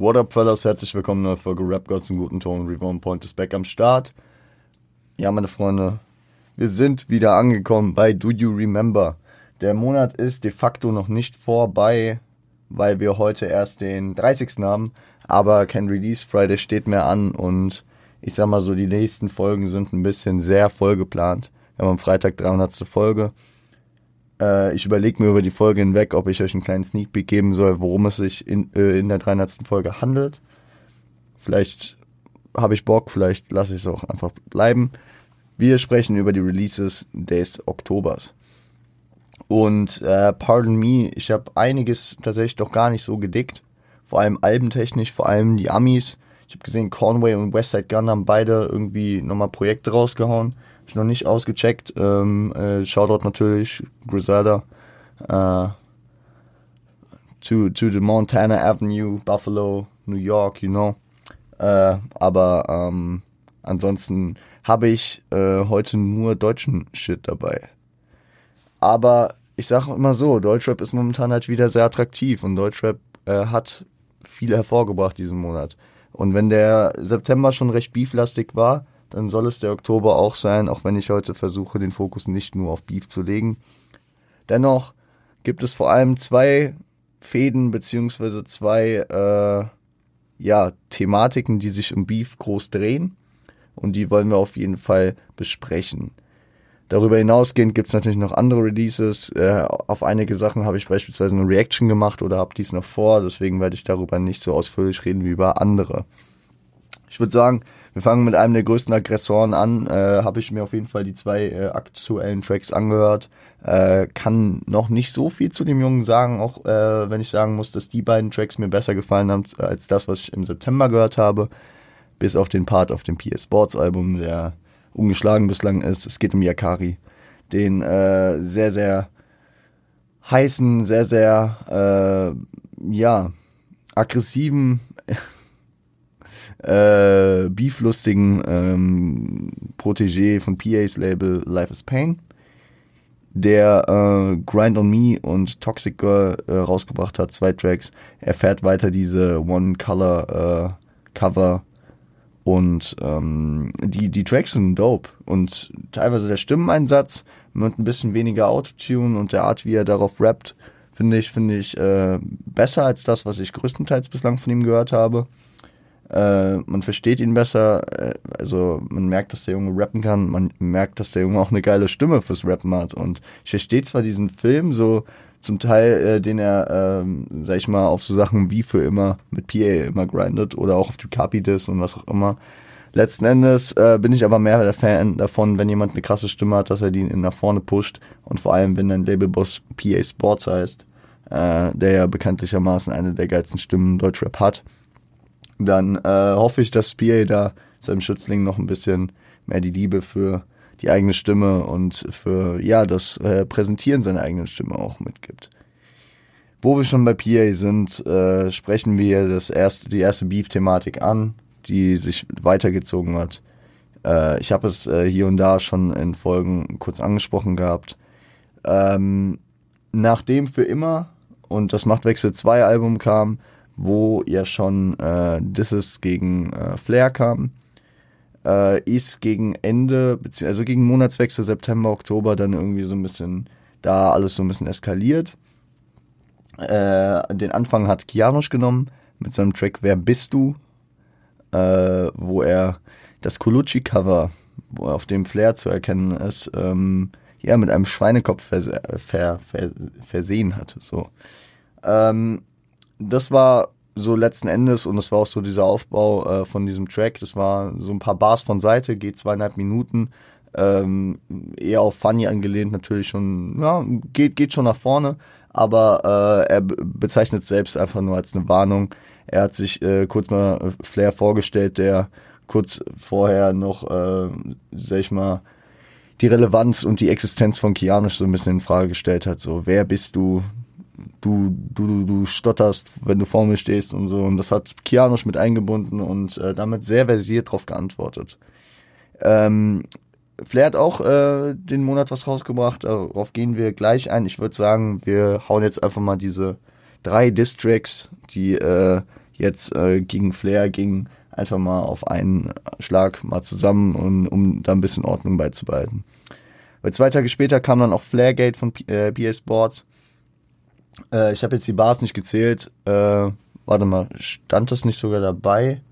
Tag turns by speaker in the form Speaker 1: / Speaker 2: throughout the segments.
Speaker 1: What up, fellas? Herzlich willkommen der Folge Rap Gods in guten Ton. Reborn Point ist back am Start. Ja, meine Freunde, wir sind wieder angekommen bei Do You Remember. Der Monat ist de facto noch nicht vorbei, weil wir heute erst den 30. haben, aber kein Release Friday steht mehr an und ich sag mal so, die nächsten Folgen sind ein bisschen sehr voll geplant. Wir haben am Freitag 300. Folge. Äh, ich überlege mir über die Folge hinweg, ob ich euch einen kleinen Sneak Peek geben soll, worum es sich in, äh, in der 300. Folge handelt. Vielleicht habe ich Bock, vielleicht lasse ich es auch einfach bleiben. Wir sprechen über die Releases des Oktobers. Und äh, pardon me, ich habe einiges tatsächlich doch gar nicht so gedickt. Vor allem albentechnisch, vor allem die Amis. Ich habe gesehen, Conway und Westside Gun haben beide irgendwie nochmal Projekte rausgehauen ich noch nicht ausgecheckt. Ähm, äh, Shoutout natürlich, Griselda. Äh, to, to the Montana Avenue, Buffalo, New York, you know. Äh, aber ähm, ansonsten habe ich äh, heute nur deutschen Shit dabei. Aber ich sage immer so, Deutschrap ist momentan halt wieder sehr attraktiv und Deutschrap äh, hat viel hervorgebracht diesen Monat. Und wenn der September schon recht beeflastig war, dann soll es der Oktober auch sein, auch wenn ich heute versuche, den Fokus nicht nur auf Beef zu legen. Dennoch gibt es vor allem zwei Fäden beziehungsweise zwei äh, ja, Thematiken, die sich um Beef groß drehen und die wollen wir auf jeden Fall besprechen. Darüber hinausgehend gibt es natürlich noch andere Releases. Äh, auf einige Sachen habe ich beispielsweise eine Reaction gemacht oder habe dies noch vor, deswegen werde ich darüber nicht so ausführlich reden wie über andere. Ich würde sagen, wir fangen mit einem der größten Aggressoren an. Äh, Habe ich mir auf jeden Fall die zwei äh, aktuellen Tracks angehört. Äh, kann noch nicht so viel zu dem Jungen sagen, auch äh, wenn ich sagen muss, dass die beiden Tracks mir besser gefallen haben als das, was ich im September gehört habe. Bis auf den Part auf dem PS Sports Album, der ungeschlagen bislang ist. Es geht um Yakari. Den äh, sehr, sehr heißen, sehr, sehr, äh, ja, aggressiven äh, beeflustigen ähm, Protégé von PA's Label Life is Pain, der äh, Grind on Me und Toxic Girl äh, rausgebracht hat, zwei Tracks. Er fährt weiter diese One-Color äh, Cover und ähm, die, die Tracks sind dope und teilweise der Stimmeneinsatz mit ein bisschen weniger Autotune und der Art, wie er darauf rappt, finde ich, finde ich äh, besser als das, was ich größtenteils bislang von ihm gehört habe. Äh, man versteht ihn besser, äh, also man merkt, dass der Junge rappen kann, man merkt, dass der Junge auch eine geile Stimme fürs Rappen hat. Und ich verstehe zwar diesen Film so zum Teil, äh, den er, ähm, sag ich mal, auf so Sachen wie für immer mit PA immer grindet oder auch auf die Capidis und was auch immer. Letzten Endes äh, bin ich aber mehr der Fan davon, wenn jemand eine krasse Stimme hat, dass er die nach vorne pusht und vor allem, wenn dein Labelboss PA Sports heißt, äh, der ja bekanntlichermaßen eine der geilsten Stimmen Deutschrap hat dann äh, hoffe ich, dass PA da seinem Schützling noch ein bisschen mehr die Liebe für die eigene Stimme und für ja das äh, Präsentieren seiner eigenen Stimme auch mitgibt. Wo wir schon bei PA sind, äh, sprechen wir das erste, die erste Beef-Thematik an, die sich weitergezogen hat. Äh, ich habe es äh, hier und da schon in Folgen kurz angesprochen gehabt. Ähm, nachdem für immer und das Machtwechsel 2 Album kam, wo ja schon äh, Disses gegen äh, Flair kam, äh, ist gegen Ende, also gegen Monatswechsel September, Oktober dann irgendwie so ein bisschen da alles so ein bisschen eskaliert. Äh, den Anfang hat Kianosch genommen mit seinem Track Wer bist du? Äh, wo er das Colucci-Cover, auf dem Flair zu erkennen ist, ähm, ja, mit einem Schweinekopf verse ver ver versehen hatte. So. Ähm, das war so letzten Endes und das war auch so dieser Aufbau äh, von diesem Track. Das war so ein paar Bars von Seite, geht zweieinhalb Minuten. Ähm, eher auf Funny angelehnt, natürlich schon, ja, geht, geht schon nach vorne, aber äh, er bezeichnet selbst einfach nur als eine Warnung. Er hat sich äh, kurz mal Flair vorgestellt, der kurz vorher noch, äh, sag ich mal, die Relevanz und die Existenz von Kianisch so ein bisschen in Frage gestellt hat. So, wer bist du? Du, du, du stotterst, wenn du vor mir stehst und so. Und das hat Kianosch mit eingebunden und äh, damit sehr versiert darauf geantwortet. Ähm, Flair hat auch äh, den Monat was rausgebracht, darauf gehen wir gleich ein. Ich würde sagen, wir hauen jetzt einfach mal diese drei Distracks, die äh, jetzt äh, gegen Flair ging, einfach mal auf einen Schlag mal zusammen, um, um da ein bisschen Ordnung beizubehalten. Weil zwei Tage später kam dann auch Flairgate von äh, PA Sports. Äh, ich habe jetzt die Bars nicht gezählt. Äh, warte mal, stand das nicht sogar dabei?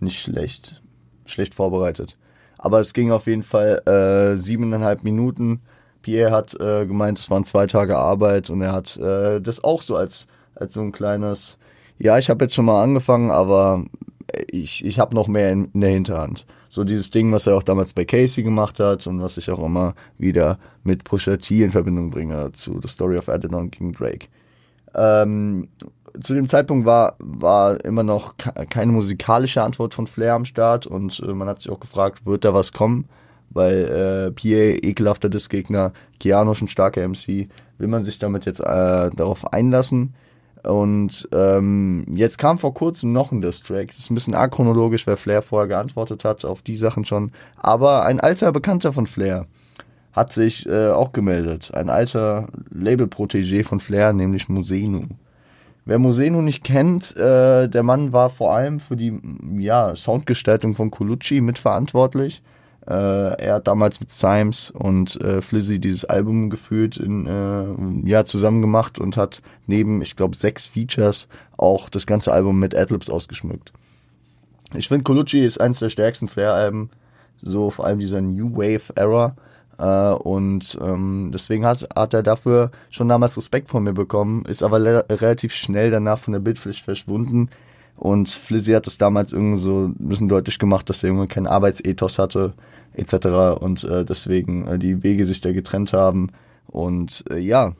Speaker 1: Nicht schlecht. Schlecht vorbereitet. Aber es ging auf jeden Fall äh, siebeneinhalb Minuten. Pierre hat äh, gemeint, es waren zwei Tage Arbeit und er hat äh, das auch so als, als so ein kleines, ja, ich habe jetzt schon mal angefangen, aber ich, ich habe noch mehr in, in, der Hinterhand. So dieses Ding, was er auch damals bei Casey gemacht hat und was ich auch immer wieder mit Pusha T in Verbindung bringe zu The Story of Adidon gegen Drake. Ähm, zu dem Zeitpunkt war, war immer noch keine musikalische Antwort von Flair am Start und äh, man hat sich auch gefragt, wird da was kommen? Weil äh, PA, ekelhafter Diskgegner, Keanu schon starker MC, will man sich damit jetzt äh, darauf einlassen? Und ähm, jetzt kam vor kurzem noch ein Distrack. Das ist ein bisschen achronologisch, weil Flair vorher geantwortet hat auf die Sachen schon. Aber ein alter Bekannter von Flair hat sich äh, auch gemeldet. Ein alter Label-Protégé von Flair, nämlich Musenu. Wer Museno nicht kennt, äh, der Mann war vor allem für die ja, Soundgestaltung von Colucci mitverantwortlich. Äh, er hat damals mit Symes und äh, Flizzy dieses Album gefühlt in äh, ja zusammen gemacht und hat neben, ich glaube, sechs Features auch das ganze Album mit Adlibs ausgeschmückt. Ich finde, Colucci ist eines der stärksten Flair-Alben, so vor allem dieser New Wave Era. Äh, und ähm, deswegen hat, hat er dafür schon damals Respekt von mir bekommen, ist aber relativ schnell danach von der Bildfläche verschwunden. Und Flizzy hat es damals irgendwie so ein bisschen deutlich gemacht, dass der Junge keinen Arbeitsethos hatte, etc. Und äh, deswegen äh, die Wege sich da getrennt haben. Und äh, ja,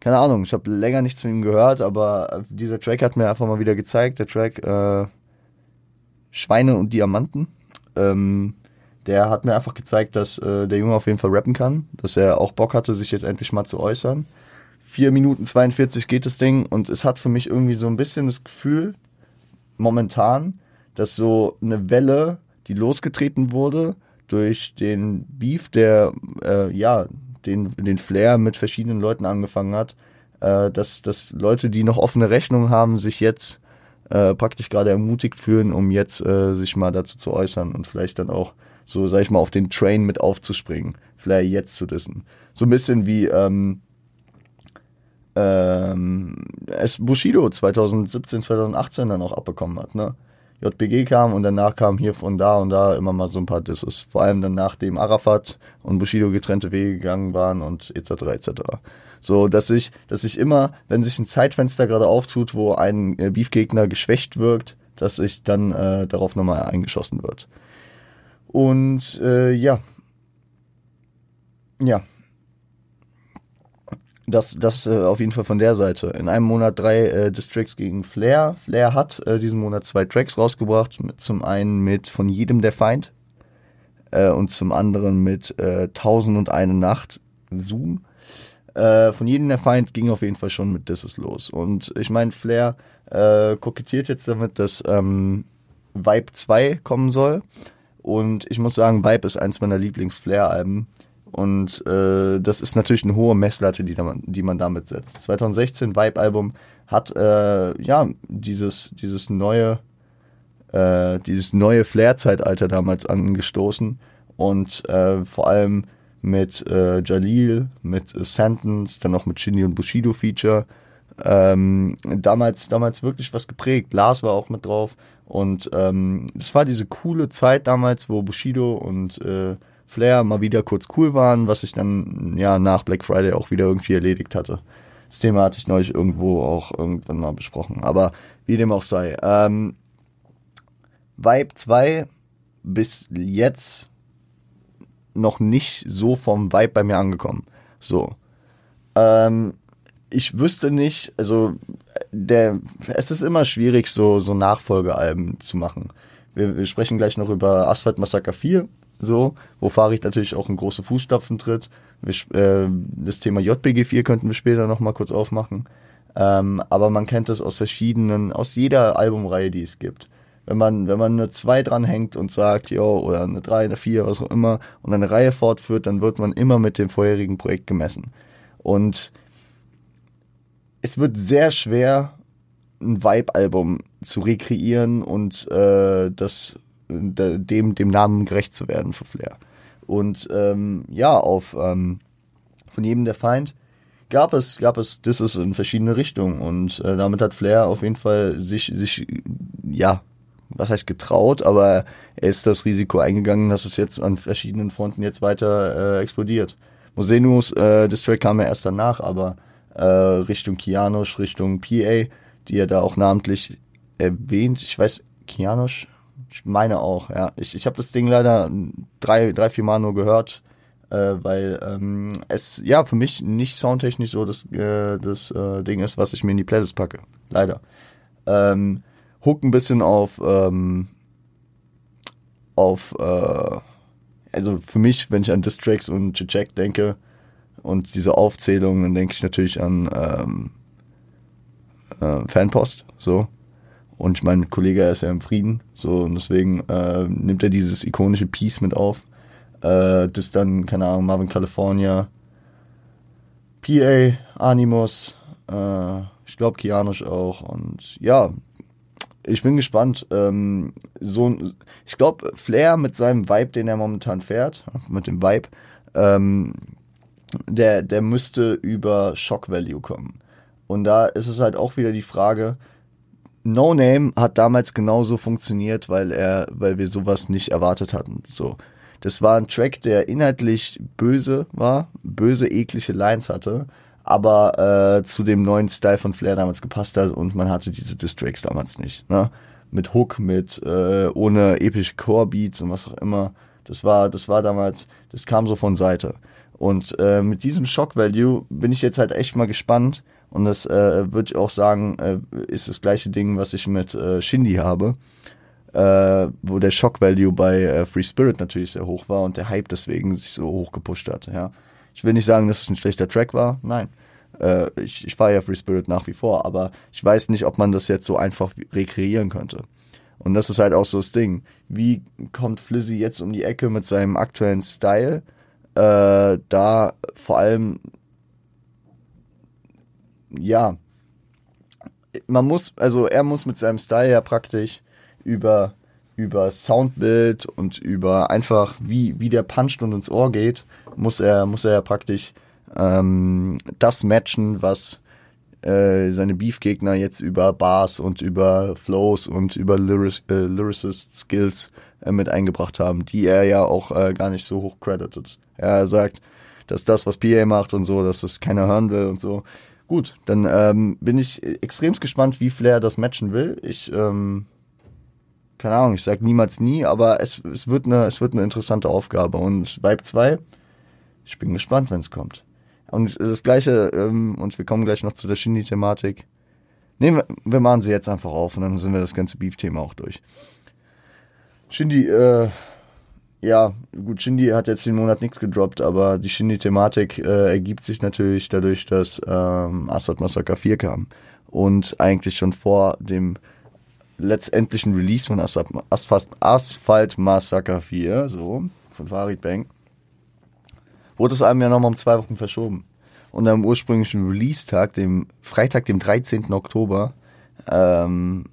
Speaker 1: keine Ahnung, ich habe länger nichts von ihm gehört, aber dieser Track hat mir einfach mal wieder gezeigt, der Track äh, Schweine und Diamanten. Ähm, der hat mir einfach gezeigt, dass äh, der Junge auf jeden Fall rappen kann, dass er auch Bock hatte, sich jetzt endlich mal zu äußern. 4 Minuten 42 geht das Ding und es hat für mich irgendwie so ein bisschen das Gefühl, momentan, dass so eine Welle, die losgetreten wurde durch den Beef, der äh, ja den, den Flair mit verschiedenen Leuten angefangen hat, äh, dass, dass Leute, die noch offene Rechnungen haben, sich jetzt äh, praktisch gerade ermutigt fühlen, um jetzt äh, sich mal dazu zu äußern und vielleicht dann auch so, sag ich mal, auf den Train mit aufzuspringen, Flair jetzt zu dissen. So ein bisschen wie ähm, ähm, es Bushido 2017, 2018 dann auch abbekommen hat, ne? JBG kam und danach kam hier von da und da immer mal so ein paar Disses. Vor allem dann nachdem Arafat und Bushido getrennte Wege gegangen waren und etc. etc. So, dass ich, dass ich immer, wenn sich ein Zeitfenster gerade auftut, wo ein äh, Beefgegner geschwächt wirkt, dass sich dann äh, darauf nochmal eingeschossen wird. Und äh, ja. Ja. Das, das äh, auf jeden Fall von der Seite. In einem Monat drei äh, Districts gegen Flair. Flair hat äh, diesen Monat zwei Tracks rausgebracht. Zum einen mit Von jedem der Feind äh, und zum anderen mit äh, Tausend und eine Nacht Zoom. Äh, von jedem der Feind ging auf jeden Fall schon mit This is los. Und ich meine, Flair äh, kokettiert jetzt damit, dass ähm, Vibe 2 kommen soll. Und ich muss sagen, Vibe ist eins meiner Lieblings-Flair-Alben. Und äh, das ist natürlich eine hohe Messlatte, die, da, die man damit setzt. 2016 Vibe-Album hat äh, ja dieses, dieses neue, äh, dieses neue Flair-Zeitalter damals angestoßen. Und äh, vor allem mit äh, Jalil, mit äh, Sentence, dann auch mit Shindy und Bushido Feature. Ähm, damals, damals wirklich was geprägt. Lars war auch mit drauf. Und ähm, das war diese coole Zeit damals, wo Bushido und äh, Flair mal wieder kurz cool waren, was sich dann ja nach Black Friday auch wieder irgendwie erledigt hatte. Das Thema hatte ich neulich irgendwo auch irgendwann mal besprochen. Aber wie dem auch sei. Ähm, Vibe 2 bis jetzt noch nicht so vom Vibe bei mir angekommen. So. Ähm, ich wüsste nicht, also der, es ist immer schwierig, so, so Nachfolgealben zu machen. Wir, wir sprechen gleich noch über Asphalt Massaker 4, so, wo Farid natürlich auch in große Fußstapfen tritt. Wir, äh, das Thema JBG 4 könnten wir später nochmal kurz aufmachen. Ähm, aber man kennt es aus verschiedenen, aus jeder Albumreihe, die es gibt. Wenn man, wenn man eine 2 dranhängt und sagt, jo, oder eine 3, eine 4, was auch immer, und eine Reihe fortführt, dann wird man immer mit dem vorherigen Projekt gemessen. Und es wird sehr schwer, ein Vibe-Album zu rekreieren und äh, das dem, dem Namen gerecht zu werden für Flair. Und ähm, ja, auf ähm, von jedem der Feind gab es, gab es ist in verschiedene Richtungen und äh, damit hat Flair auf jeden Fall sich, sich, ja, was heißt getraut, aber er ist das Risiko eingegangen, dass es jetzt an verschiedenen Fronten jetzt weiter äh, explodiert. Mosenus, äh, Track kam ja erst danach, aber äh, Richtung Kianosch, Richtung PA, die er da auch namentlich erwähnt. Ich weiß, Kianosch, ich meine auch, ja. Ich, ich habe das Ding leider drei, drei, vier Mal nur gehört, äh, weil ähm, es ja für mich nicht soundtechnisch so das, äh, das äh, Ding ist, was ich mir in die Playlist packe. Leider. Ähm, Hook ein bisschen auf, ähm, auf, äh, also für mich, wenn ich an Distracks und Check denke und diese Aufzählung, dann denke ich natürlich an ähm, äh, Fanpost, so. Und mein Kollege ist ja im Frieden, so, und deswegen äh, nimmt er dieses ikonische Piece mit auf. Äh, das dann, keine Ahnung, Marvin California, PA, Animus, äh, ich glaube Kianosch auch. Und ja, ich bin gespannt. Ähm, so, ich glaube, Flair mit seinem Vibe, den er momentan fährt, mit dem Vibe, ähm, der, der müsste über Shock Value kommen. Und da ist es halt auch wieder die Frage, No Name hat damals genauso funktioniert, weil er, weil wir sowas nicht erwartet hatten. So. Das war ein Track, der inhaltlich böse war, böse, eklige Lines hatte, aber äh, zu dem neuen Style von Flair damals gepasst hat und man hatte diese Distracks damals nicht. Ne? Mit Hook, mit äh, ohne epische Core-Beats und was auch immer. Das war, das war damals, das kam so von Seite. Und äh, mit diesem Shock Value bin ich jetzt halt echt mal gespannt. Und das äh, würde ich auch sagen, äh, ist das gleiche Ding, was ich mit äh, Shindy habe. Äh, wo der Shock Value bei äh, Free Spirit natürlich sehr hoch war und der Hype deswegen sich so hoch gepusht hat. Ja. Ich will nicht sagen, dass es ein schlechter Track war. Nein. Äh, ich ich fahre ja Free Spirit nach wie vor, aber ich weiß nicht, ob man das jetzt so einfach rekreieren könnte. Und das ist halt auch so das Ding. Wie kommt Flizzy jetzt um die Ecke mit seinem aktuellen Style? Äh, da vor allem, ja, man muss, also er muss mit seinem Style ja praktisch über, über Soundbild und über einfach, wie, wie der puncht und ins Ohr geht, muss er, muss er ja praktisch ähm, das matchen, was äh, seine Beefgegner jetzt über Bars und über Flows und über Lyric, äh, Lyricist Skills äh, mit eingebracht haben, die er ja auch äh, gar nicht so hoch credited. Er sagt, dass das, was PA macht und so, dass das keiner hören will und so. Gut, dann ähm, bin ich extremst gespannt, wie Flair das matchen will. Ich, ähm, keine Ahnung, ich sag niemals nie, aber es, es, wird eine, es wird eine interessante Aufgabe. Und Vibe 2, ich bin gespannt, wenn es kommt. Und das Gleiche, ähm, und wir kommen gleich noch zu der Shindy-Thematik. Nehmen wir, wir machen sie jetzt einfach auf und dann sind wir das ganze Beef-Thema auch durch. Shindy, äh, ja, gut, Shindy hat jetzt den Monat nichts gedroppt, aber die Shindy-Thematik äh, ergibt sich natürlich dadurch, dass ähm, Asphalt Massacre 4 kam. Und eigentlich schon vor dem letztendlichen Release von Asphalt, Asphalt Massacre 4, so, von Farid Bang wurde es einem ja nochmal um zwei Wochen verschoben. Und am ursprünglichen Release-Tag, dem Freitag, dem 13. Oktober, ähm,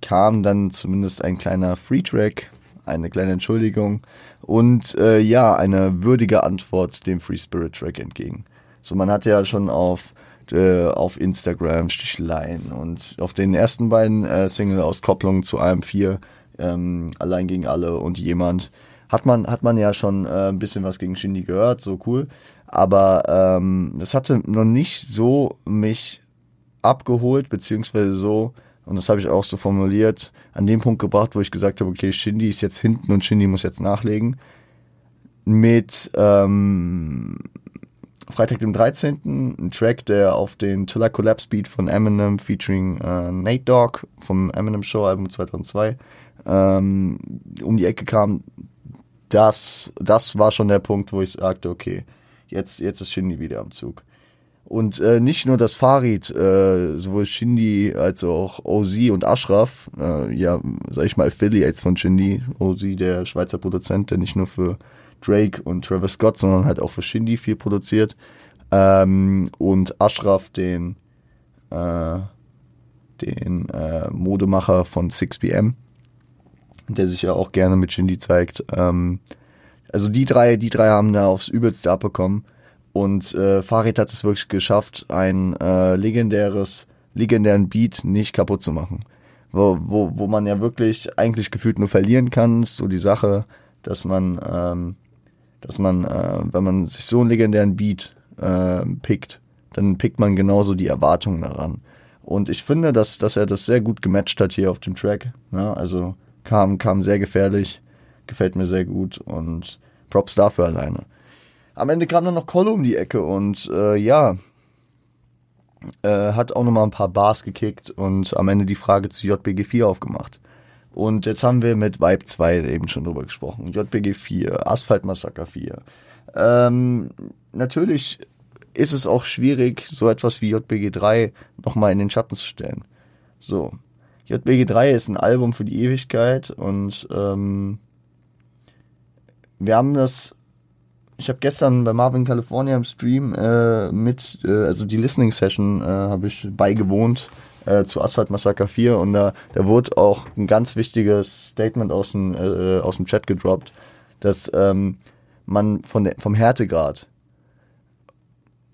Speaker 1: kam dann zumindest ein kleiner Free-Track, eine kleine Entschuldigung und äh, ja, eine würdige Antwort dem Free Spirit Track entgegen. So, man hat ja schon auf äh, auf Instagram Sticheleien und auf den ersten beiden äh, Single-Auskopplungen zu AM4 ähm, Allein gegen alle und jemand hat man, hat man ja schon äh, ein bisschen was gegen Shindy gehört, so cool. Aber ähm, das hatte noch nicht so mich abgeholt, beziehungsweise so, und das habe ich auch so formuliert, an dem Punkt gebracht, wo ich gesagt habe, okay, Shindy ist jetzt hinten und Shindy muss jetzt nachlegen. Mit ähm, Freitag dem 13. ein Track, der auf den Tiller Collapse Beat von Eminem featuring äh, Nate Dogg vom Eminem Show Album 2002 ähm, um die Ecke kam, das, das war schon der Punkt, wo ich sagte, okay, jetzt, jetzt ist Shindy wieder am Zug. Und äh, nicht nur das Farid, äh, sowohl Shindy als auch Ozi und Ashraf, äh, ja, sag ich mal, Affiliates von Shindy. Ozi, der Schweizer Produzent, der nicht nur für Drake und Travis Scott, sondern halt auch für Shindy viel produziert. Ähm, und Ashraf, den, äh, den äh, Modemacher von 6pm, der sich ja auch gerne mit Shindy zeigt. Ähm, also die drei, die drei haben da aufs Übelste abbekommen. Und äh, Farid hat es wirklich geschafft, ein äh, legendäres, legendären Beat nicht kaputt zu machen. Wo, wo, wo man ja wirklich eigentlich gefühlt nur verlieren kann, ist so die Sache, dass man, ähm, dass man, äh, wenn man sich so einen legendären Beat äh, pickt, dann pickt man genauso die Erwartungen daran. Und ich finde, dass, dass er das sehr gut gematcht hat hier auf dem Track. Ja, also kam, kam sehr gefährlich, gefällt mir sehr gut und Props dafür alleine. Am Ende kam dann noch Colo um die Ecke und äh, ja, äh, hat auch nochmal ein paar Bars gekickt und am Ende die Frage zu JBG 4 aufgemacht. Und jetzt haben wir mit Vibe 2 eben schon drüber gesprochen. JBG 4, Asphalt Massaker 4. Ähm, natürlich ist es auch schwierig, so etwas wie JBG 3 nochmal in den Schatten zu stellen. So. JBG 3 ist ein Album für die Ewigkeit und ähm, wir haben das. Ich habe gestern bei Marvin California im Stream äh, mit, äh, also die Listening Session äh, habe ich beigewohnt äh, zu Asphalt Massacre 4 und da, da wurde auch ein ganz wichtiges Statement aus dem, äh, aus dem Chat gedroppt, dass ähm, man von der, vom Härtegrad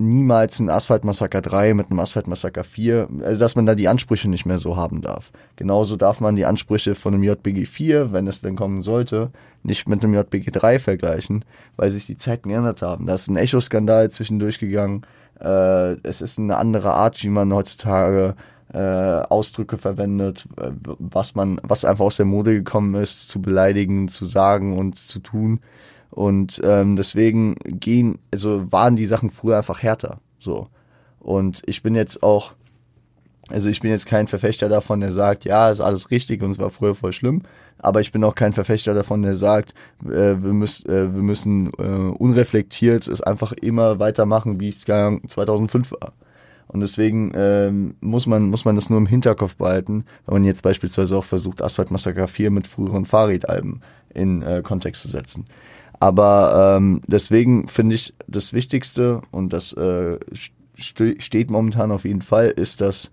Speaker 1: niemals ein Asphalt Massaker 3 mit einem Asphalt Massaker 4, also dass man da die Ansprüche nicht mehr so haben darf. Genauso darf man die Ansprüche von einem JBG 4, wenn es denn kommen sollte, nicht mit einem JBG 3 vergleichen, weil sich die Zeiten geändert haben. Da ist ein Echo-Skandal zwischendurch gegangen. Äh, es ist eine andere Art, wie man heutzutage äh, Ausdrücke verwendet, äh, was man, was einfach aus der Mode gekommen ist, zu beleidigen, zu sagen und zu tun. Und ähm, deswegen gehen, also waren die Sachen früher einfach härter. So. Und ich bin jetzt auch, also ich bin jetzt kein Verfechter davon, der sagt, ja, ist alles richtig und es war früher voll schlimm. Aber ich bin auch kein Verfechter davon, der sagt, äh, wir, müssen, äh, wir müssen äh, unreflektiert es einfach immer weitermachen, wie es 2005 war. Und deswegen ähm, muss man muss man das nur im Hinterkopf behalten, wenn man jetzt beispielsweise auch versucht, Asphalt Massacre 4 mit früheren Fahrradalben in äh, Kontext zu setzen. Aber ähm, deswegen finde ich das Wichtigste und das äh, st steht momentan auf jeden Fall, ist, dass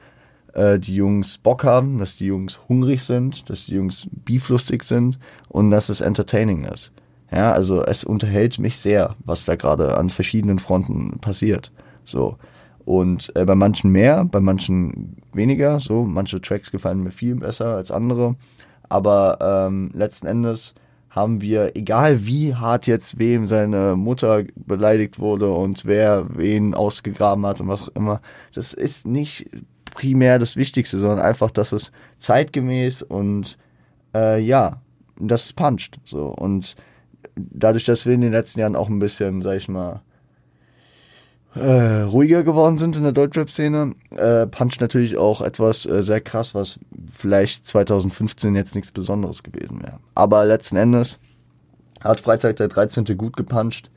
Speaker 1: äh, die Jungs Bock haben, dass die Jungs hungrig sind, dass die Jungs beeflustig sind und dass es entertaining ist. Ja, also es unterhält mich sehr, was da gerade an verschiedenen Fronten passiert. So. Und äh, bei manchen mehr, bei manchen weniger. So, manche Tracks gefallen mir viel besser als andere. Aber ähm, letzten Endes haben wir, egal wie hart jetzt wem seine Mutter beleidigt wurde und wer wen ausgegraben hat und was auch immer, das ist nicht primär das Wichtigste, sondern einfach, dass es zeitgemäß und äh, ja, das puncht. So. Und dadurch, dass wir in den letzten Jahren auch ein bisschen, sag ich mal, äh, ruhiger geworden sind in der Deutschrap-Szene, äh, puncht natürlich auch etwas äh, sehr krass, was vielleicht 2015 jetzt nichts Besonderes gewesen wäre. Aber letzten Endes hat Freizeit der 13. gut gepuncht.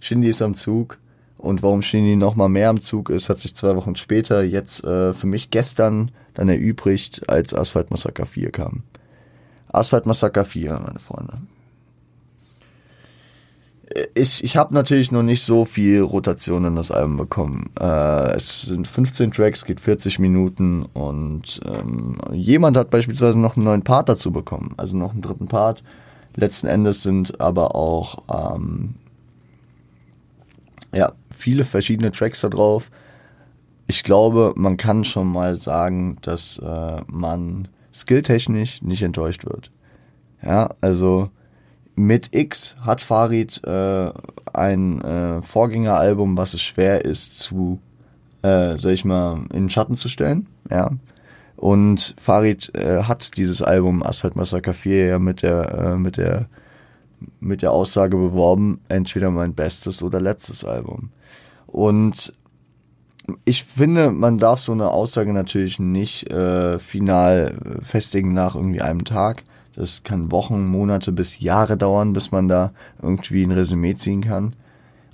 Speaker 1: Shindy ist am Zug. Und warum Shindy noch mal mehr am Zug ist, hat sich zwei Wochen später jetzt äh, für mich gestern dann erübrigt, als Asphalt Massaker 4 kam. Asphalt Massaker 4, meine Freunde ich, ich habe natürlich noch nicht so viel Rotation in das Album bekommen. Äh, es sind 15 Tracks, geht 40 Minuten und ähm, jemand hat beispielsweise noch einen neuen Part dazu bekommen, also noch einen dritten Part. Letzten Endes sind aber auch ähm, ja viele verschiedene Tracks da drauf. Ich glaube, man kann schon mal sagen, dass äh, man skilltechnisch nicht enttäuscht wird. Ja, also mit X hat Farid äh, ein äh, Vorgängeralbum, was es schwer ist zu, äh, sag ich mal, in den Schatten zu stellen. Ja. Und Farid äh, hat dieses Album Asphalt Massacre 4 ja mit der, äh, mit der, mit der Aussage beworben, entweder mein bestes oder letztes Album. Und ich finde, man darf so eine Aussage natürlich nicht äh, final festigen nach irgendwie einem Tag. Das kann Wochen, Monate bis Jahre dauern, bis man da irgendwie ein Resümee ziehen kann.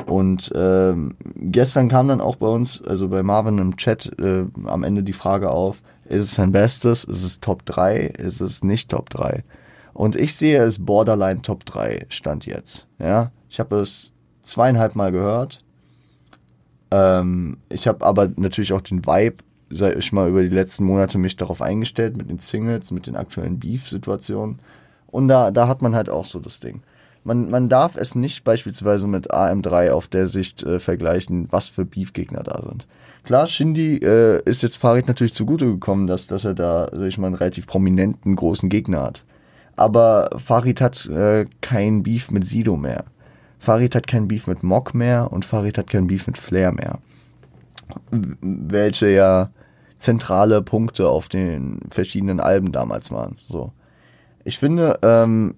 Speaker 1: Und äh, gestern kam dann auch bei uns, also bei Marvin im Chat, äh, am Ende die Frage auf, ist es sein Bestes? Ist es Top 3? Ist es nicht Top 3? Und ich sehe es Borderline Top 3 Stand jetzt. Ja, ich habe es zweieinhalb Mal gehört. Ähm, ich habe aber natürlich auch den Vibe sag ich mal, über die letzten Monate mich darauf eingestellt mit den Singles, mit den aktuellen Beef-Situationen. Und da, da hat man halt auch so das Ding. Man, man darf es nicht beispielsweise mit AM3 auf der Sicht äh, vergleichen, was für Beef-Gegner da sind. Klar, Shindy äh, ist jetzt Farid natürlich zugute gekommen, dass, dass er da, sag ich mal, einen relativ prominenten, großen Gegner hat. Aber Farid hat äh, kein Beef mit Sido mehr. Farid hat kein Beef mit Mock mehr und Farid hat kein Beef mit Flair mehr. Welche ja zentrale Punkte auf den verschiedenen Alben damals waren. So. Ich finde, ähm,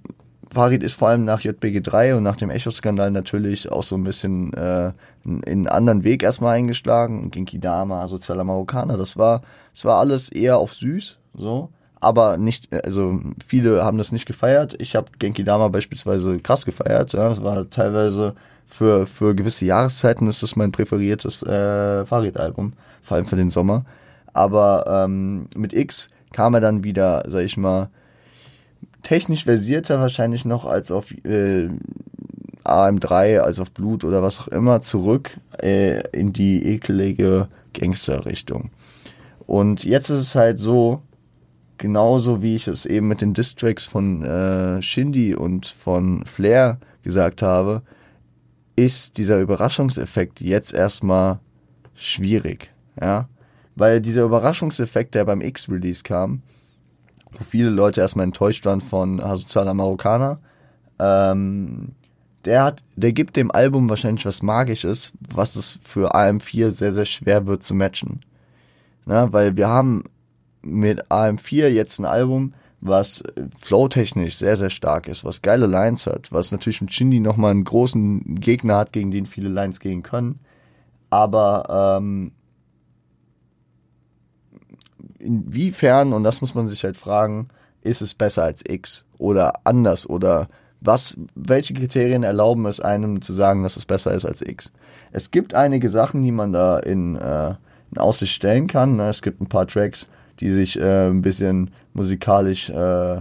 Speaker 1: Farid ist vor allem nach JBG3 und nach dem Echo-Skandal natürlich auch so ein bisschen äh, in einen anderen Weg erstmal eingeschlagen. Genki Dama, sozialer Marokkaner, das war, das war alles eher auf süß, so. Aber nicht, also viele haben das nicht gefeiert. Ich habe Genki Dama beispielsweise krass gefeiert. Ja. Das war teilweise für, für gewisse Jahreszeiten ist das mein präferiertes äh, Farid-Album, vor allem für den Sommer. Aber ähm, mit X kam er dann wieder, sag ich mal, technisch versierter wahrscheinlich noch als auf äh, AM3, als auf Blut oder was auch immer zurück äh, in die ekelige Gangster-Richtung. Und jetzt ist es halt so, genauso wie ich es eben mit den Distracks von äh, Shindy und von Flair gesagt habe, ist dieser Überraschungseffekt jetzt erstmal schwierig, ja, weil dieser Überraschungseffekt, der beim X-Release kam, wo viele Leute erstmal enttäuscht waren von Asozialer Marokkaner. Ähm, der hat, der gibt dem Album wahrscheinlich was Magisches, was es für AM4 sehr, sehr schwer wird zu matchen. Na, weil wir haben mit AM4 jetzt ein Album, was flowtechnisch sehr, sehr stark ist, was geile Lines hat, was natürlich mit Shindy nochmal einen großen Gegner hat, gegen den viele Lines gehen können. Aber ähm, inwiefern, und das muss man sich halt fragen, ist es besser als X oder anders oder was, welche Kriterien erlauben es einem zu sagen, dass es besser ist als X? Es gibt einige Sachen, die man da in, äh, in Aussicht stellen kann. Ne? Es gibt ein paar Tracks, die sich äh, ein bisschen musikalisch äh,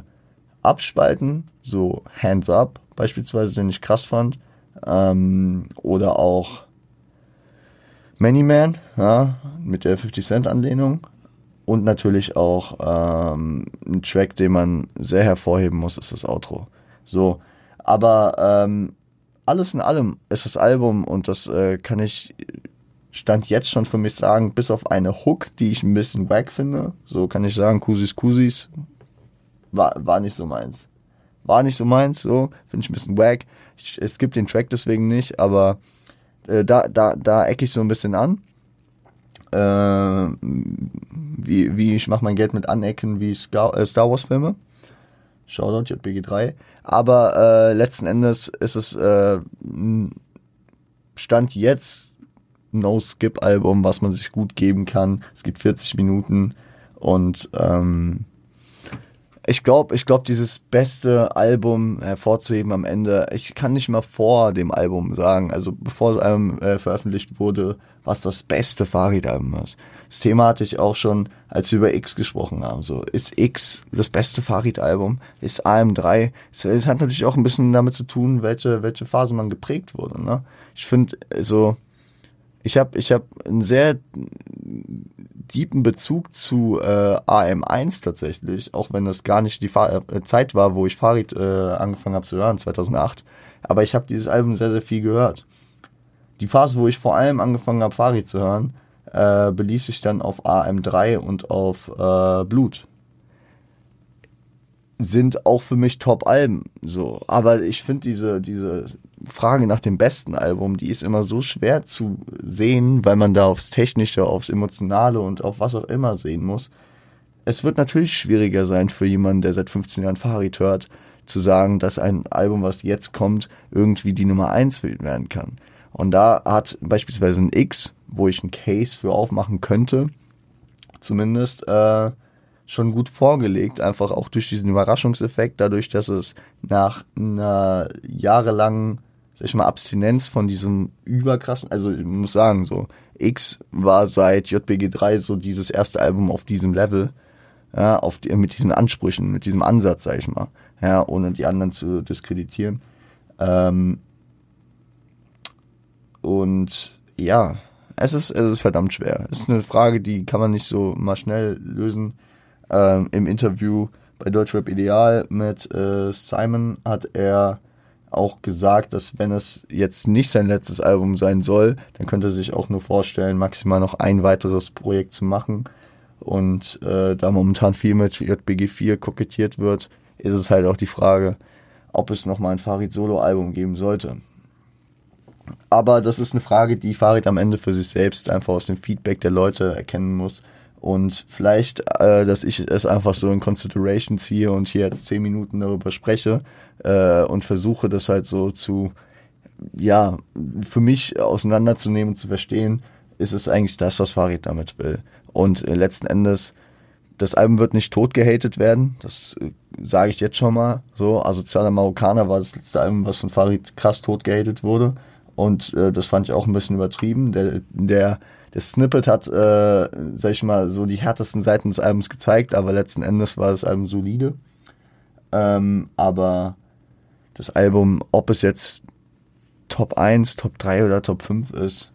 Speaker 1: abspalten, so Hands Up beispielsweise, den ich krass fand. Ähm, oder auch Many Man, ja, mit der 50 Cent Anlehnung. Und natürlich auch ähm, ein Track, den man sehr hervorheben muss, ist das Outro. So, aber ähm, alles in allem ist das Album und das äh, kann ich stand jetzt schon für mich sagen, bis auf eine Hook, die ich ein bisschen wack finde, so kann ich sagen, Kusis Kusis, war, war nicht so meins. War nicht so meins, so, finde ich ein bisschen wack. Ich, es gibt den Track deswegen nicht, aber äh, da, da, da ecke ich so ein bisschen an äh, wie, wie ich mache mein Geld mit Anecken wie Star, äh, Star Wars Filme. Shoutout JBG3. Aber äh, letzten Endes ist es äh, Stand jetzt No-Skip-Album, was man sich gut geben kann. Es gibt 40 Minuten und ähm, ich glaube, ich glaube, dieses beste Album hervorzuheben am Ende, ich kann nicht mal vor dem Album sagen, also bevor das Album äh, veröffentlicht wurde, was das beste Farid-Album ist. Das Thema hatte ich auch schon, als wir über X gesprochen haben. So, ist X das beste Farid-Album? Ist AM3? Es hat natürlich auch ein bisschen damit zu tun, welche, welche Phase man geprägt wurde. Ne? Ich finde, so, ich habe ich hab einen sehr deepen Bezug zu äh, AM1 tatsächlich, auch wenn das gar nicht die Fa äh, Zeit war, wo ich Farid äh, angefangen habe zu hören, 2008. Aber ich habe dieses Album sehr, sehr viel gehört. Die Phase, wo ich vor allem angefangen habe, Farid zu hören, äh, belief sich dann auf AM3 und auf äh, Blut. Sind auch für mich Top-Alben, so. Aber ich finde diese, diese Frage nach dem besten Album, die ist immer so schwer zu sehen, weil man da aufs Technische, aufs Emotionale und auf was auch immer sehen muss. Es wird natürlich schwieriger sein für jemanden, der seit 15 Jahren Farid hört, zu sagen, dass ein Album, was jetzt kommt, irgendwie die Nummer 1 werden kann. Und da hat beispielsweise ein X, wo ich einen Case für aufmachen könnte, zumindest äh, schon gut vorgelegt, einfach auch durch diesen Überraschungseffekt, dadurch, dass es nach einer jahrelangen sag ich mal, Abstinenz von diesem überkrassen, also ich muss sagen, so, X war seit JBG3 so dieses erste Album auf diesem Level, ja, auf die, mit diesen Ansprüchen, mit diesem Ansatz, sag ich mal, ja, ohne die anderen zu diskreditieren. Ähm, und ja, Es ist, es ist verdammt schwer. Es ist eine Frage, die kann man nicht so mal schnell lösen. Ähm, Im Interview bei Deutschrap Ideal mit äh, Simon hat er auch gesagt, dass wenn es jetzt nicht sein letztes Album sein soll, dann könnte er sich auch nur vorstellen, maximal noch ein weiteres Projekt zu machen. Und äh, da momentan viel mit JBG 4 kokettiert wird, ist es halt auch die Frage, ob es nochmal ein Farid-Solo-Album geben sollte. Aber das ist eine Frage, die Farid am Ende für sich selbst einfach aus dem Feedback der Leute erkennen muss. Und vielleicht, äh, dass ich es einfach so in Consideration ziehe und hier jetzt zehn Minuten darüber spreche äh, und versuche das halt so zu, ja, für mich auseinanderzunehmen, zu verstehen, ist es eigentlich das, was Farid damit will. Und äh, letzten Endes, das Album wird nicht tot gehatet werden, das äh, sage ich jetzt schon mal. So, Asozialer Marokkaner war das letzte Album, was von Farid krass tot gehatet wurde. Und äh, das fand ich auch ein bisschen übertrieben. Der, der der Snippet hat, äh, sag ich mal, so die härtesten Seiten des Albums gezeigt, aber letzten Endes war das Album solide. Ähm, aber das Album, ob es jetzt Top 1, Top 3 oder Top 5 ist,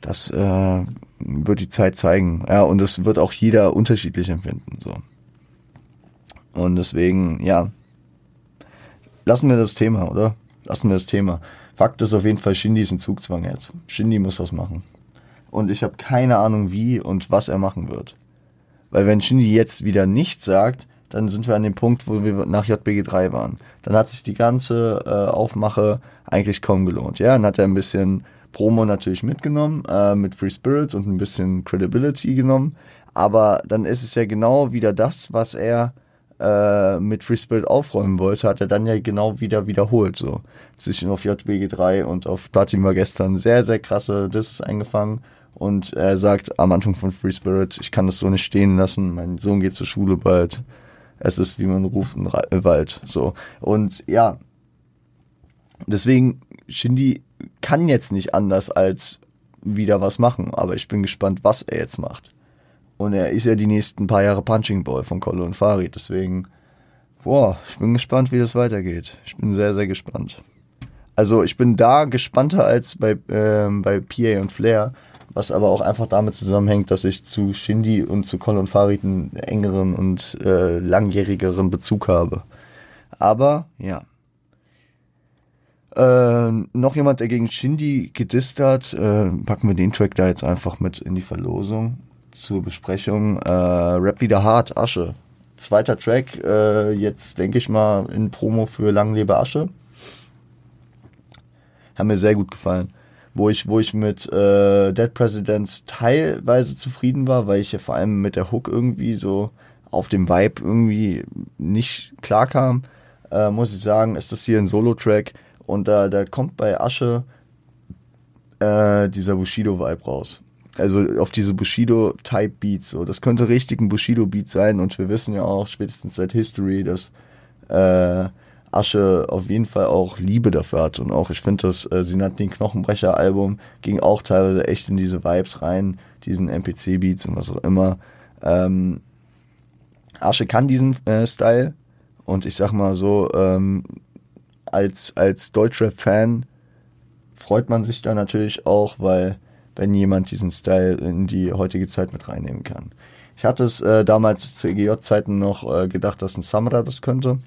Speaker 1: das äh, wird die Zeit zeigen. Ja, und das wird auch jeder unterschiedlich empfinden. So. Und deswegen, ja, lassen wir das Thema, oder? Lassen wir das Thema. Fakt ist auf jeden Fall, Shindy ist ein Zugzwang jetzt. Shindy muss was machen und ich habe keine Ahnung wie und was er machen wird. Weil wenn Shindy jetzt wieder nichts sagt, dann sind wir an dem Punkt, wo wir nach JBG 3 waren. Dann hat sich die ganze äh, Aufmache eigentlich kaum gelohnt. Ja, dann hat er ein bisschen Promo natürlich mitgenommen, äh, mit Free Spirit und ein bisschen Credibility genommen. Aber dann ist es ja genau wieder das, was er äh, mit Free Spirit aufräumen wollte, hat er dann ja genau wieder wiederholt. So sich auf JBG 3 und auf Platin war gestern sehr, sehr krasse Disses eingefangen und er sagt am Anfang von Free Spirit, ich kann das so nicht stehen lassen, mein Sohn geht zur Schule bald. Es ist, wie man ruft, ein Wald. So. Und ja, deswegen, Shindy kann jetzt nicht anders als wieder was machen, aber ich bin gespannt, was er jetzt macht. Und er ist ja die nächsten paar Jahre Punching Ball von Kolo und Farid, deswegen, boah, ich bin gespannt, wie das weitergeht. Ich bin sehr, sehr gespannt. Also ich bin da gespannter als bei, ähm, bei PA und Flair, was aber auch einfach damit zusammenhängt, dass ich zu Shindy und zu Colin Farid einen engeren und äh, langjährigeren Bezug habe. Aber ja. Äh, noch jemand, der gegen Shindy gedisst hat, äh, packen wir den Track da jetzt einfach mit in die Verlosung zur Besprechung. Äh, Rap wieder hart, Asche. Zweiter Track, äh, jetzt denke ich mal in Promo für Langlebe Asche. Hat mir sehr gut gefallen wo ich, wo ich mit äh, Dead Presidents teilweise zufrieden war, weil ich ja vor allem mit der Hook irgendwie so auf dem Vibe irgendwie nicht klar kam, äh, muss ich sagen, ist das hier ein Solo-Track und da, da kommt bei Asche äh, dieser Bushido-Vibe raus. Also auf diese Bushido-Type-Beats. So. Das könnte richtig ein Bushido-Beat sein und wir wissen ja auch spätestens seit History, dass äh, Asche auf jeden Fall auch Liebe dafür hat. Und auch, ich finde, das äh, Sinat Knochenbrecher-Album ging auch teilweise echt in diese Vibes rein, diesen MPC-Beats und was auch immer. Ähm, Asche kann diesen äh, Style und ich sag mal so, ähm, als, als Deutschrap-Fan freut man sich da natürlich auch, weil wenn jemand diesen Style in die heutige Zeit mit reinnehmen kann. Ich hatte es äh, damals zu EGJ-Zeiten noch äh, gedacht, dass ein Samra das könnte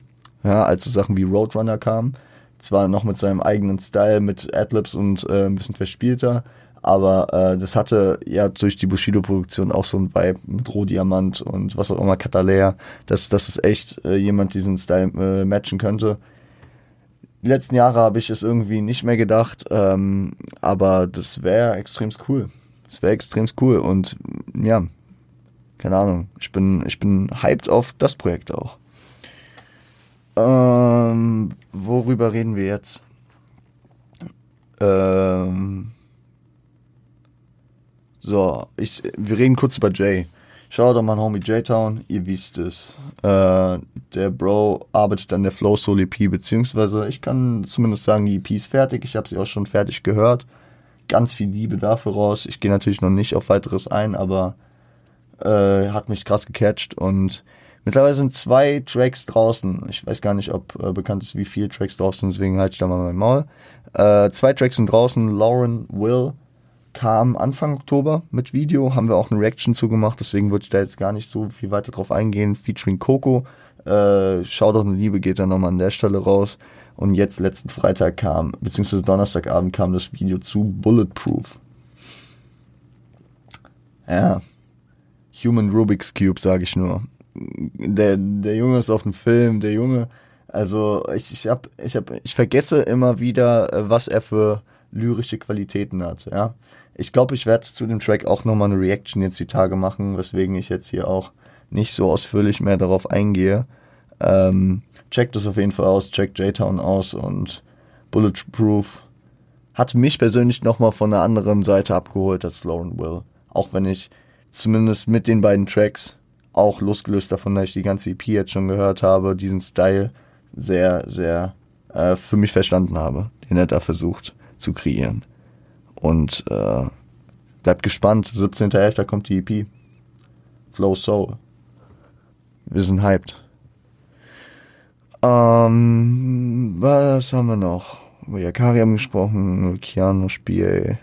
Speaker 1: ja, als so Sachen wie Roadrunner kamen. Zwar noch mit seinem eigenen Style, mit Adlibs und äh, ein bisschen verspielter, aber äh, das hatte ja durch die Bushido-Produktion auch so ein Vibe mit Rohdiamant und was auch immer, Katalea, dass, dass es echt äh, jemand diesen Style äh, matchen könnte. Die letzten Jahre habe ich es irgendwie nicht mehr gedacht, ähm, aber das wäre extrem cool. Das wäre extrem cool und ja, keine Ahnung, ich bin, ich bin hyped auf das Projekt auch. Ähm, worüber reden wir jetzt? Ähm, so, ich, wir reden kurz über Jay. Schaut doch mal Homie J-Town, ihr wisst es. Äh, der Bro arbeitet an der Flow Soul EP, beziehungsweise ich kann zumindest sagen, die EP ist fertig. Ich habe sie auch schon fertig gehört. Ganz viel Liebe dafür raus. Ich gehe natürlich noch nicht auf weiteres ein, aber äh, hat mich krass gecatcht und Mittlerweile sind zwei Tracks draußen. Ich weiß gar nicht, ob äh, bekannt ist, wie viele Tracks draußen sind, deswegen halte ich da mal mein Maul. Äh, zwei Tracks sind draußen. Lauren Will kam Anfang Oktober mit Video, haben wir auch eine Reaction zugemacht, deswegen würde ich da jetzt gar nicht so viel weiter drauf eingehen, featuring Coco. Äh, Shoutout und Liebe geht dann nochmal an der Stelle raus. Und jetzt letzten Freitag kam, beziehungsweise Donnerstagabend kam das Video zu Bulletproof. Ja. Human Rubik's Cube, sage ich nur. Der, der Junge ist auf dem Film, der Junge, also ich, ich hab, ich hab, ich vergesse immer wieder, äh, was er für lyrische Qualitäten hat, ja. Ich glaube, ich werde zu dem Track auch nochmal eine Reaction jetzt die Tage machen, weswegen ich jetzt hier auch nicht so ausführlich mehr darauf eingehe. Ähm, checkt es auf jeden Fall aus, checkt J-Town aus und Bulletproof hat mich persönlich nochmal von einer anderen Seite abgeholt als and Will. Auch wenn ich zumindest mit den beiden Tracks, auch losgelöst davon, dass ich die ganze EP jetzt schon gehört habe, diesen Style sehr, sehr äh, für mich verstanden habe, den er da versucht zu kreieren. Und äh, bleibt gespannt, 17.11. kommt die EP. Flow Soul. Wir sind hyped. Ähm, was haben wir noch? Über Yakari haben gesprochen, Keanu Spiel,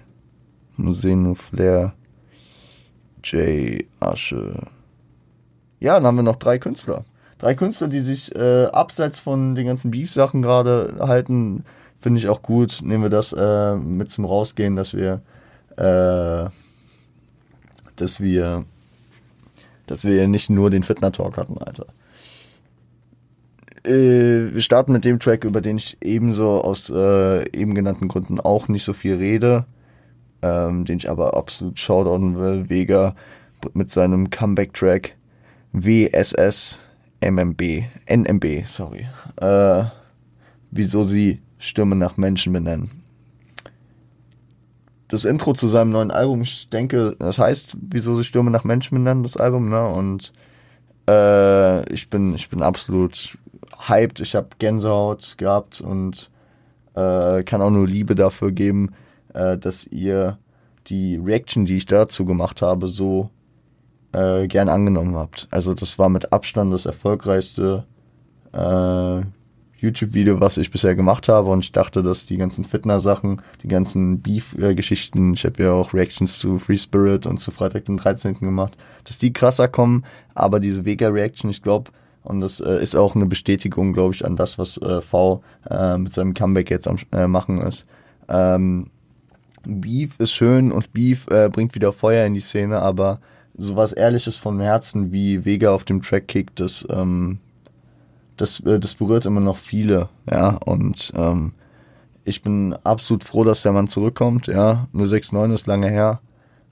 Speaker 1: Museno Flair, Jay Asche. Ja, dann haben wir noch drei Künstler. Drei Künstler, die sich äh, abseits von den ganzen Beef-Sachen gerade halten, finde ich auch gut. Nehmen wir das äh, mit zum Rausgehen, dass wir, äh, dass wir, dass wir nicht nur den Fitner-Talk hatten, Alter. Äh, wir starten mit dem Track, über den ich ebenso aus äh, eben genannten Gründen auch nicht so viel rede, ähm, den ich aber absolut shoutouten will. Vega mit seinem Comeback-Track WSS MMB, NMB, sorry. Äh, wieso sie Stimme nach Menschen benennen. Das Intro zu seinem neuen Album, ich denke, das heißt, wieso sie Stürme nach Menschen benennen, das Album, ne? Und äh, ich bin, ich bin absolut hyped, ich habe Gänsehaut gehabt und äh, kann auch nur Liebe dafür geben, äh, dass ihr die Reaction, die ich dazu gemacht habe, so äh, gern angenommen habt. Also das war mit Abstand das erfolgreichste äh, YouTube-Video, was ich bisher gemacht habe und ich dachte, dass die ganzen Fitner-Sachen, die ganzen Beef-Geschichten, ich habe ja auch Reactions zu Free Spirit und zu Freitag den 13. gemacht, dass die krasser kommen, aber diese Vega-Reaction, ich glaube, und das äh, ist auch eine Bestätigung, glaube ich, an das, was äh, V äh, mit seinem Comeback jetzt am äh, machen ist. Ähm, Beef ist schön und Beef äh, bringt wieder Feuer in die Szene, aber sowas Ehrliches vom Herzen wie Vega auf dem Track kickt, das, ähm, das, äh, das berührt immer noch viele, ja, und ähm, ich bin absolut froh, dass der Mann zurückkommt, ja, nur 6-9 ist lange her,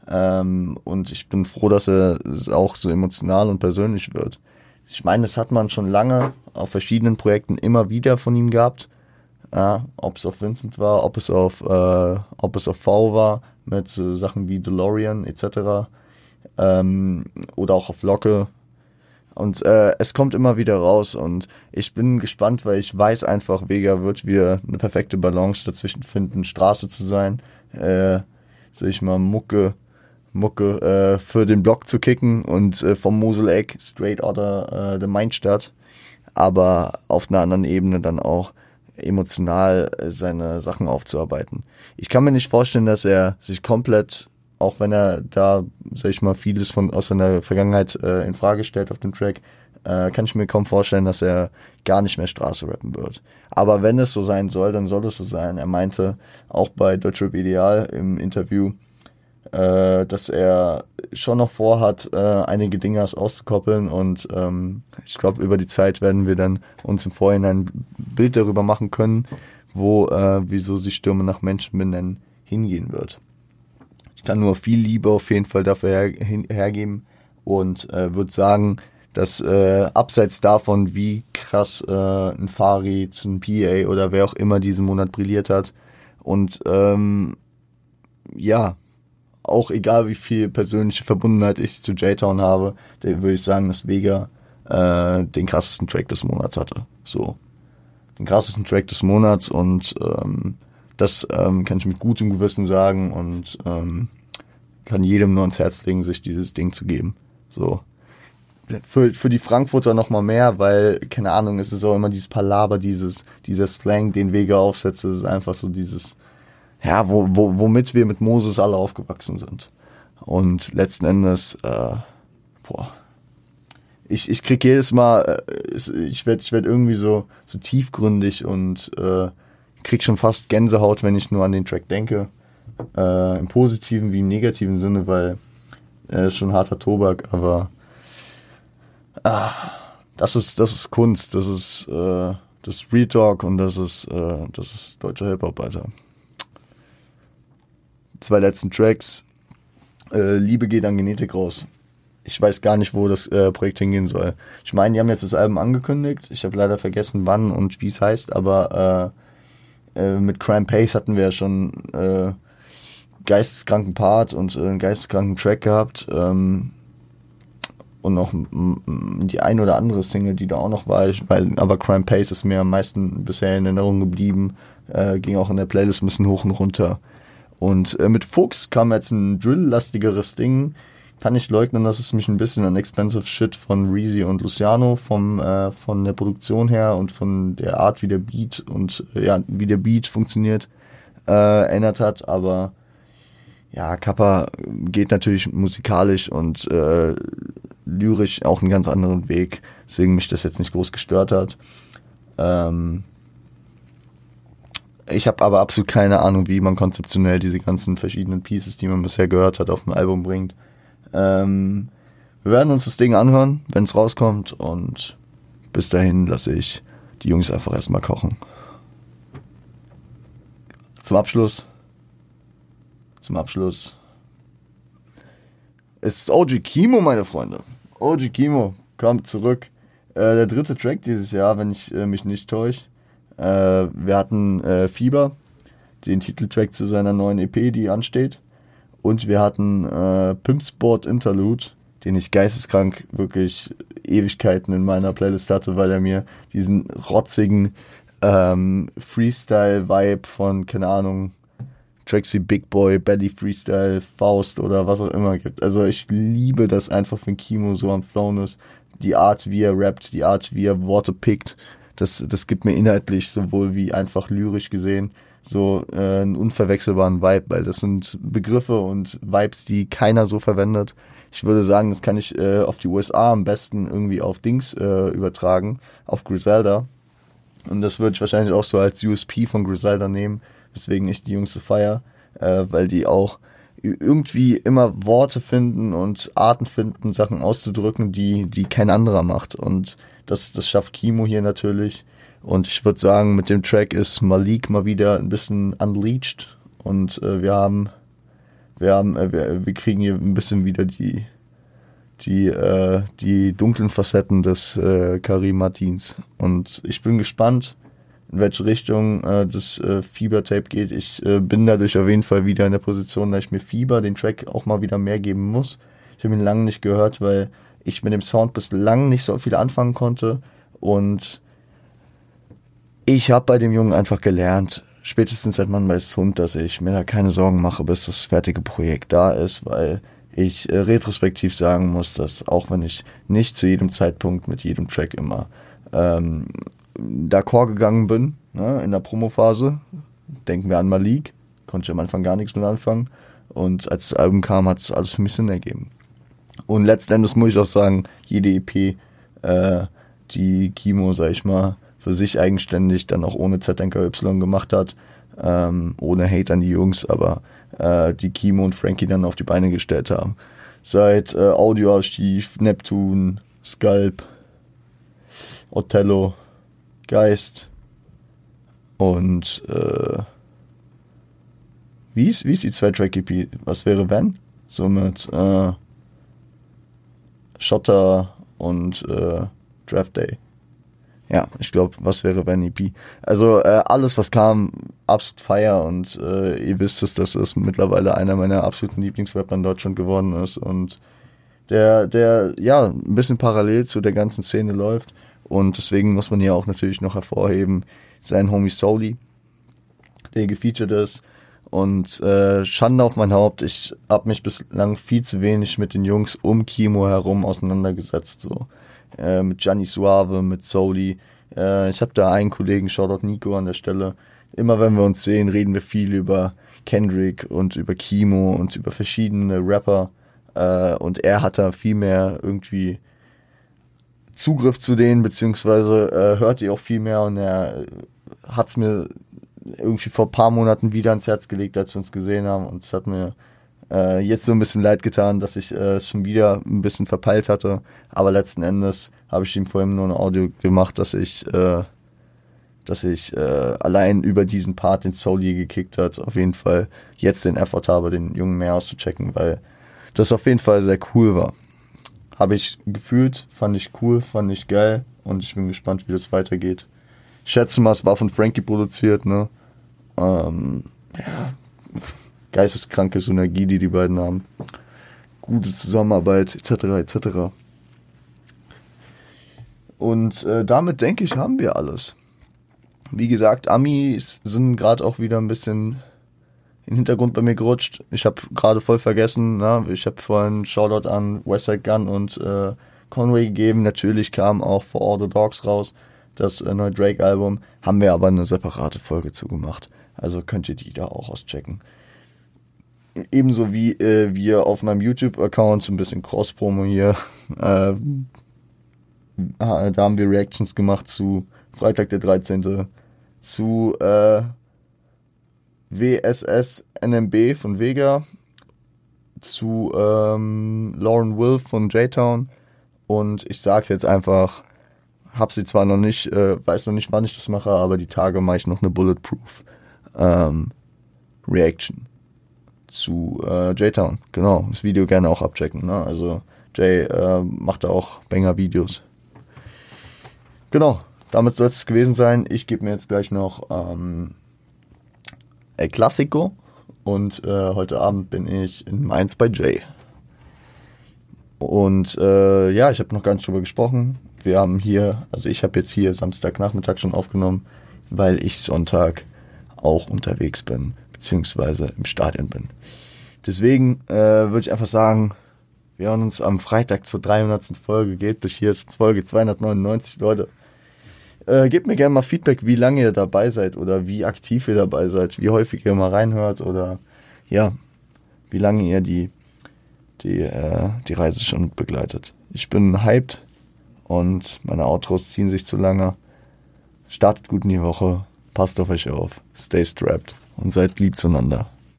Speaker 1: ähm, und ich bin froh, dass er auch so emotional und persönlich wird ich meine, das hat man schon lange auf verschiedenen Projekten immer wieder von ihm gehabt. Ja, ob es auf Vincent war, ob es auf, äh, ob es auf V war, mit so Sachen wie DeLorean etc. Ähm, oder auch auf Locke. Und äh, es kommt immer wieder raus und ich bin gespannt, weil ich weiß einfach, Vega wird wieder eine perfekte Balance dazwischen finden, Straße zu sein, äh, sag ich mal, Mucke Mucke äh, für den Block zu kicken und äh, vom Moseleck straight oder äh, der Mainstadt, aber auf einer anderen Ebene dann auch emotional äh, seine Sachen aufzuarbeiten. Ich kann mir nicht vorstellen, dass er sich komplett, auch wenn er da, sag ich mal, vieles von aus seiner Vergangenheit äh, in Frage stellt auf dem Track, äh, kann ich mir kaum vorstellen, dass er gar nicht mehr Straße rappen wird. Aber wenn es so sein soll, dann soll es so sein. Er meinte auch bei Deutschrap Ideal im Interview, äh, dass er schon noch vorhat, äh, einige Dinge auszukoppeln und ähm, ich glaube, über die Zeit werden wir dann uns im Vorhinein ein Bild darüber machen können, wo, äh, wieso sie Stürme nach Menschen benennen, hingehen wird. Ich kann nur viel Liebe auf jeden Fall dafür her, hin, hergeben und äh, würde sagen, dass äh, abseits davon, wie krass äh, ein Fari einem PA oder wer auch immer diesen Monat brilliert hat und ähm, ja, auch egal wie viel persönliche Verbundenheit ich zu J-Town habe, würde ich sagen, dass Vega äh, den krassesten Track des Monats hatte. So. Den krassesten Track des Monats und ähm, das ähm, kann ich mit gutem Gewissen sagen und ähm, kann jedem nur ans Herz legen, sich dieses Ding zu geben. So. Für, für die Frankfurter noch mal mehr, weil, keine Ahnung, es ist auch immer dieses Palaber, dieses, dieser Slang, den Vega aufsetzt, es ist einfach so dieses, ja, wo, wo, womit wir mit Moses alle aufgewachsen sind. Und letzten Endes, äh, boah, ich, ich krieg jedes Mal, äh, ich werde ich werd irgendwie so, so tiefgründig und äh, krieg schon fast Gänsehaut, wenn ich nur an den Track denke. Äh, Im positiven wie im negativen Sinne, weil er ist schon harter Tobak, aber ah, das ist, das ist Kunst, das ist, äh, das ist Real Talk und das ist, äh, das ist deutscher Hip-Hop, Alter. Zwei letzten Tracks. Äh, Liebe geht an Genetik raus. Ich weiß gar nicht, wo das äh, Projekt hingehen soll. Ich meine, die haben jetzt das Album angekündigt. Ich habe leider vergessen, wann und wie es heißt, aber äh, äh, mit Crime Pace hatten wir ja schon äh, geisteskranken Part und äh, einen geisteskranken Track gehabt. Ähm, und noch die ein oder andere Single, die da auch noch war, ich, weil, aber Crime Pace ist mir am meisten bisher in Erinnerung geblieben, äh, ging auch in der Playlist ein bisschen hoch und runter. Und äh, mit Fuchs kam jetzt ein Drill-lastigeres Ding. Kann ich leugnen, dass es mich ein bisschen an Expensive Shit von Reezy und Luciano vom, äh, von der Produktion her und von der Art, wie der Beat und äh, ja, wie der Beat funktioniert, äh, erinnert hat, aber ja, Kappa geht natürlich musikalisch und äh, lyrisch auch einen ganz anderen Weg, deswegen mich das jetzt nicht groß gestört hat. Ähm ich habe aber absolut keine Ahnung, wie man konzeptionell diese ganzen verschiedenen Pieces, die man bisher gehört hat, auf ein Album bringt. Ähm wir werden uns das Ding anhören, wenn es rauskommt und bis dahin lasse ich die Jungs einfach erstmal kochen. Zum Abschluss zum Abschluss. Es ist OG Kimo, meine Freunde. OG Kimo kommt zurück. Äh, der dritte Track dieses Jahr, wenn ich äh, mich nicht täusche. Äh, wir hatten äh, Fieber, den Titeltrack zu seiner neuen EP, die ansteht. Und wir hatten äh, Pimp Interlude, den ich geisteskrank wirklich Ewigkeiten in meiner Playlist hatte, weil er mir diesen rotzigen ähm, Freestyle-Vibe von, keine Ahnung, Tracks wie Big Boy, Belly Freestyle, Faust oder was auch immer gibt. Also ich liebe das einfach, wenn Kimo so am Flown ist. Die Art, wie er rappt, die Art, wie er Worte pickt, das, das gibt mir inhaltlich sowohl wie einfach lyrisch gesehen so äh, einen unverwechselbaren Vibe, weil das sind Begriffe und Vibes, die keiner so verwendet. Ich würde sagen, das kann ich äh, auf die USA am besten irgendwie auf Dings äh, übertragen, auf Griselda. Und das würde ich wahrscheinlich auch so als USP von Griselda nehmen weswegen ich die Jungs so feier, äh, weil die auch irgendwie immer Worte finden und Arten finden, Sachen auszudrücken, die, die kein anderer macht. Und das, das schafft Kimo hier natürlich. Und ich würde sagen, mit dem Track ist Malik mal wieder ein bisschen unleashed. Und äh, wir haben, wir haben, äh, wir, wir kriegen hier ein bisschen wieder die, die, äh, die dunklen Facetten des äh, Karim Martins. Und ich bin gespannt, in welche Richtung äh, das äh, Fieber-Tape geht. Ich äh, bin dadurch auf jeden Fall wieder in der Position, dass ich mir Fieber, den Track, auch mal wieder mehr geben muss. Ich habe ihn lange nicht gehört, weil ich mit dem Sound bislang nicht so viel anfangen konnte. Und ich habe bei dem Jungen einfach gelernt, spätestens seit man weiß Hund, dass ich mir da keine Sorgen mache, bis das fertige Projekt da ist, weil ich äh, retrospektiv sagen muss, dass auch wenn ich nicht zu jedem Zeitpunkt mit jedem Track immer ähm, d'accord gegangen bin, ne, in der Promophase. Denken wir an Malik, konnte ich am Anfang gar nichts mit anfangen. Und als das Album kam, hat es alles für mich Sinn ergeben. Und letzten Endes muss ich auch sagen, jede EP, äh, die Kimo, sag ich mal, für sich eigenständig dann auch ohne ZNKY gemacht hat, ähm, ohne Hate an die Jungs, aber äh, die Kimo und Frankie dann auf die Beine gestellt haben. Seit äh, Audioarchiv, Neptun, Sculp, Othello, Geist und äh, wie ist, wie ist die Zwei-Track-EP? Was wäre wenn? So mit äh, Schotter und äh, Draft Day. Ja, ich glaube, was wäre wenn EP? Also äh, alles, was kam, absolut feier und äh, ihr wisst es, dass es mittlerweile einer meiner absoluten Lieblingsrapper in Deutschland geworden ist und der, der ja ein bisschen parallel zu der ganzen Szene läuft und deswegen muss man hier auch natürlich noch hervorheben, sein Homie Soli, der gefeatured ist. Und äh, Schande auf mein Haupt, ich habe mich bislang viel zu wenig mit den Jungs um Kimo herum auseinandergesetzt. So äh, mit Gianni Suave, mit Soli. Äh, ich habe da einen Kollegen, Shoutout Nico an der Stelle. Immer wenn wir uns sehen, reden wir viel über Kendrick und über Kimo und über verschiedene Rapper. Äh, und er hat da viel mehr irgendwie Zugriff zu denen, beziehungsweise äh, hört die auch viel mehr und er hat es mir irgendwie vor ein paar Monaten wieder ans Herz gelegt, als wir uns gesehen haben. Und es hat mir äh, jetzt so ein bisschen leid getan, dass ich äh, es schon wieder ein bisschen verpeilt hatte. Aber letzten Endes habe ich ihm vorhin nur ein Audio gemacht, dass ich, äh, dass ich äh, allein über diesen Part, den Soli gekickt hat, auf jeden Fall jetzt den Effort habe, den Jungen mehr auszuchecken, weil das auf jeden Fall sehr cool war. Habe ich gefühlt, fand ich cool, fand ich geil und ich bin gespannt, wie das weitergeht. Ich schätze mal, es war von Frankie produziert, ne? Ähm, ja, geisteskranke Synergie, die die beiden haben. Gute Zusammenarbeit, etc., etc. Und äh, damit denke ich, haben wir alles. Wie gesagt, Amis sind gerade auch wieder ein bisschen in den Hintergrund bei mir gerutscht. Ich habe gerade voll vergessen, na, ich habe vorhin Shoutout an Westside Gun und äh, Conway gegeben. Natürlich kam auch For All the Dogs raus, das äh, neue Drake-Album. Haben wir aber eine separate Folge zugemacht. Also könnt ihr die da auch auschecken ebenso wie äh, wir auf meinem YouTube-Account so ein bisschen Cross-Promo hier. Äh, da haben wir Reactions gemacht zu Freitag der 13. zu äh, WSS NMB von Vega, zu ähm, Lauren Wolf von J-Town und ich sage jetzt einfach, hab sie zwar noch nicht, äh, weiß noch nicht, wann ich das mache, aber die Tage mache ich noch eine Bulletproof ähm, Reaction zu äh, J-Town. Genau, das Video gerne auch abchecken. Ne? Also Jay äh, macht da auch Banger-Videos. Genau, damit soll es gewesen sein. Ich gebe mir jetzt gleich noch ähm, El Classico und äh, heute Abend bin ich in Mainz bei Jay. Und äh, ja, ich habe noch gar nicht drüber gesprochen. Wir haben hier, also ich habe jetzt hier Samstagnachmittag schon aufgenommen, weil ich Sonntag auch unterwegs bin beziehungsweise im Stadion bin. Deswegen äh, würde ich einfach sagen, wir hören uns am Freitag zur 300. Folge. Geht durch hier Folge 299, Leute. Äh, gebt mir gerne mal Feedback, wie lange ihr dabei seid oder wie aktiv ihr dabei seid, wie häufig ihr mal reinhört oder ja, wie lange ihr die, die, äh, die Reise schon begleitet. Ich bin hyped und meine Outros ziehen sich zu lange. Startet gut in die Woche, passt auf euch auf, stay strapped und seid lieb zueinander.